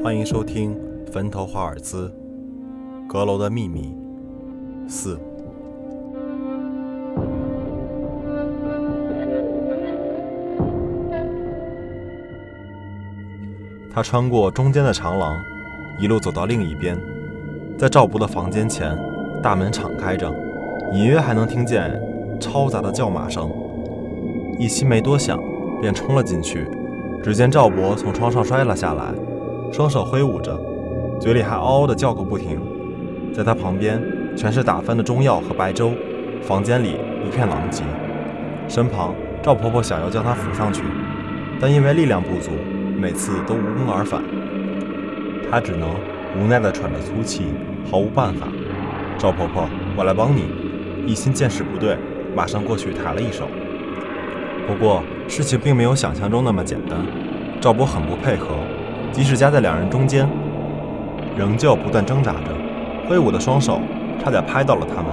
欢迎收听《坟头华尔兹：阁楼的秘密》四。他穿过中间的长廊，一路走到另一边，在赵博的房间前，大门敞开着，隐约还能听见嘈杂的叫骂声。一心没多想，便冲了进去。只见赵博从窗上摔了下来，双手挥舞着，嘴里还嗷嗷地叫个不停。在他旁边，全是打翻的中药和白粥，房间里一片狼藉。身旁，赵婆婆想要将他扶上去，但因为力量不足。每次都无功而返，他只能无奈地喘着粗气，毫无办法。赵婆婆，我来帮你。一心见势不对，马上过去抬了一手。不过事情并没有想象中那么简单。赵波很不配合，即使夹在两人中间，仍旧不断挣扎着，挥舞的双手差点拍到了他们。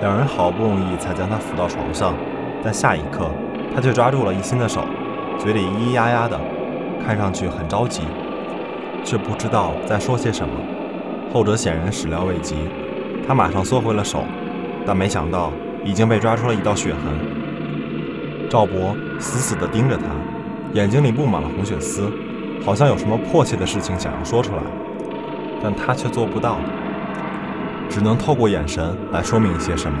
两人好不容易才将他扶到床上，但下一刻他却抓住了一心的手，嘴里咿咿呀呀的。看上去很着急，却不知道在说些什么。后者显然始料未及，他马上缩回了手，但没想到已经被抓出了一道血痕。赵博死死地盯着他，眼睛里布满了红血丝，好像有什么迫切的事情想要说出来，但他却做不到，只能透过眼神来说明一些什么。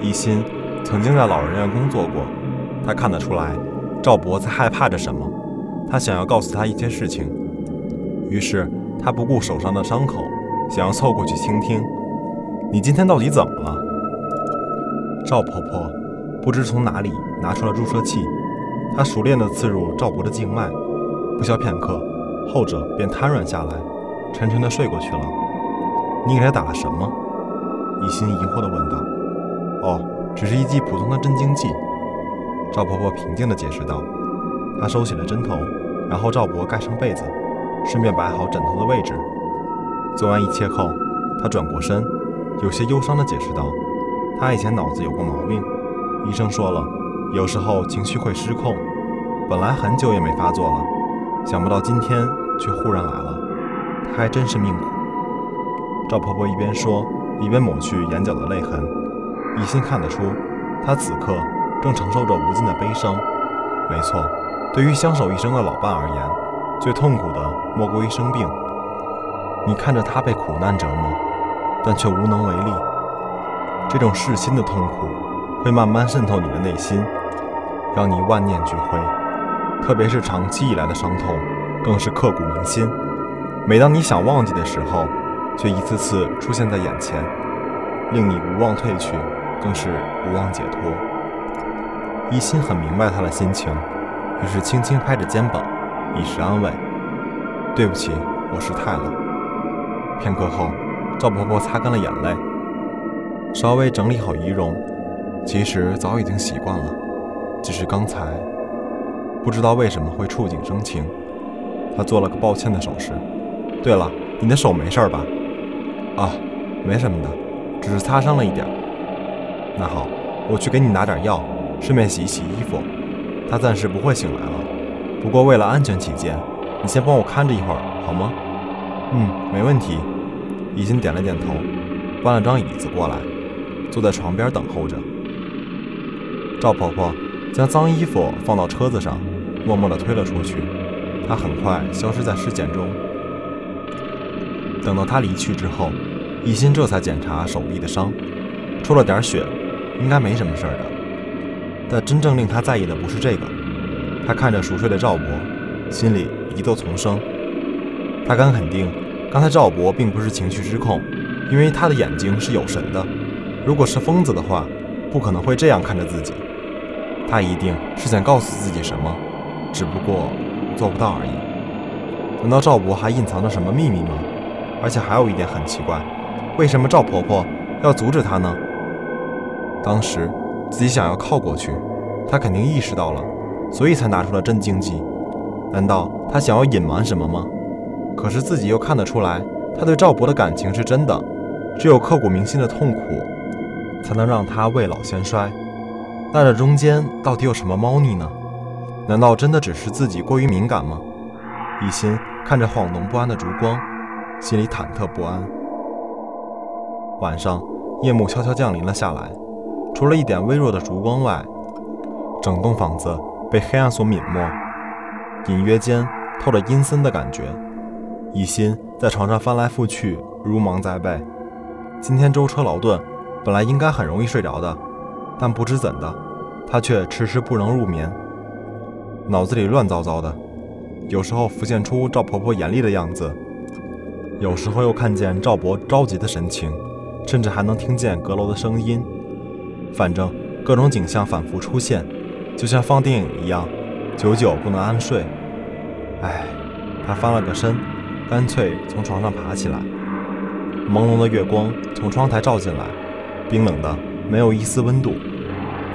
一心曾经在老人院工作过，他看得出来，赵博在害怕着什么。他想要告诉他一些事情，于是他不顾手上的伤口，想要凑过去倾听。你今天到底怎么了？赵婆婆不知从哪里拿出了注射器，她熟练地刺入赵博的静脉，不消片刻，后者便瘫软下来，沉沉地睡过去了。你给他打了什么？一心疑惑地问道。哦，只是一剂普通的镇静剂。赵婆婆平静地解释道。她收起了针头。然后赵博盖上被子，顺便摆好枕头的位置。做完一切后，她转过身，有些忧伤地解释道：“他以前脑子有过毛病，医生说了，有时候情绪会失控。本来很久也没发作了，想不到今天却忽然来了。他还真是命苦。”赵婆婆一边说，一边抹去眼角的泪痕。一心看得出，她此刻正承受着无尽的悲伤。没错。对于相守一生的老伴而言，最痛苦的莫过于生病。你看着他被苦难折磨，但却无能为力。这种噬心的痛苦会慢慢渗透你的内心，让你万念俱灰。特别是长期以来的伤痛，更是刻骨铭心。每当你想忘记的时候，却一次次出现在眼前，令你无望退去，更是无望解脱。一心很明白他的心情。于是轻轻拍着肩膀，以示安慰。对不起，我失态了。片刻后，赵婆婆擦干了眼泪，稍微整理好仪容。其实早已经习惯了，只是刚才不知道为什么会触景生情。他做了个抱歉的手势。对了，你的手没事吧？啊，没什么的，只是擦伤了一点。那好，我去给你拿点药，顺便洗一洗衣服。他暂时不会醒来了，不过为了安全起见，你先帮我看着一会儿好吗？嗯，没问题。已经点了点头，搬了张椅子过来，坐在床边等候着。赵婆婆将脏衣服放到车子上，默默地推了出去。他很快消失在视线中。等到他离去之后，一心这才检查手臂的伤，出了点血，应该没什么事儿的。但真正令他在意的不是这个，他看着熟睡的赵博，心里疑窦丛生。他敢肯定，刚才赵博并不是情绪失控，因为他的眼睛是有神的。如果是疯子的话，不可能会这样看着自己。他一定是想告诉自己什么，只不过做不到而已。难道赵博还隐藏着什么秘密吗？而且还有一点很奇怪，为什么赵婆婆要阻止他呢？当时。自己想要靠过去，他肯定意识到了，所以才拿出了镇静剂。难道他想要隐瞒什么吗？可是自己又看得出来，他对赵博的感情是真的。只有刻骨铭心的痛苦，才能让他未老先衰。那这中间到底有什么猫腻呢？难道真的只是自己过于敏感吗？一心看着晃动不安的烛光，心里忐忑不安。晚上，夜幕悄悄降临了下来，除了一点微弱的烛光外，整栋房子被黑暗所泯没，隐约间透着阴森的感觉。一心在床上翻来覆去，如芒在背。今天舟车劳顿，本来应该很容易睡着的，但不知怎的，他却迟迟不能入眠，脑子里乱糟糟的。有时候浮现出赵婆婆严厉的样子，有时候又看见赵伯着急的神情，甚至还能听见阁楼的声音。反正各种景象反复出现，就像放电影一样，久久不能安睡。唉，他翻了个身。干脆从床上爬起来，朦胧的月光从窗台照进来，冰冷的没有一丝温度。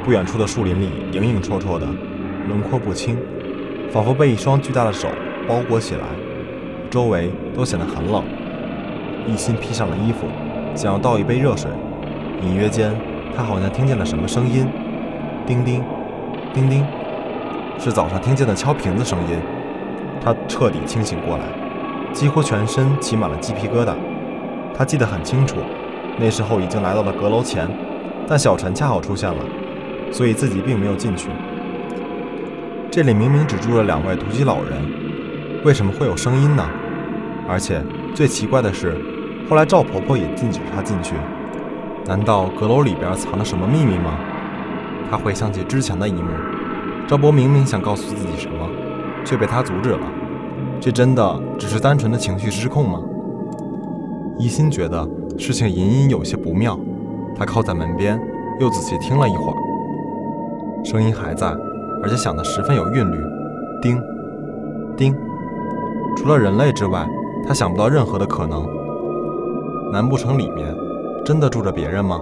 不远处的树林里影影绰绰的，轮廓不清，仿佛被一双巨大的手包裹起来，周围都显得很冷。一心披上了衣服，想要倒一杯热水，隐约间他好像听见了什么声音，叮叮，叮叮，是早上听见的敲瓶子声音。他彻底清醒过来。几乎全身起满了鸡皮疙瘩，他记得很清楚，那时候已经来到了阁楼前，但小陈恰好出现了，所以自己并没有进去。这里明明只住了两位独居老人，为什么会有声音呢？而且最奇怪的是，后来赵婆婆也禁止他进去，难道阁楼里边藏了什么秘密吗？他回想起之前的一幕，赵伯明明想告诉自己什么，却被他阻止了。这真的只是单纯的情绪失控吗？一心觉得事情隐隐有些不妙，他靠在门边，又仔细听了一会儿，声音还在，而且响得十分有韵律，叮，叮。除了人类之外，他想不到任何的可能。难不成里面真的住着别人吗？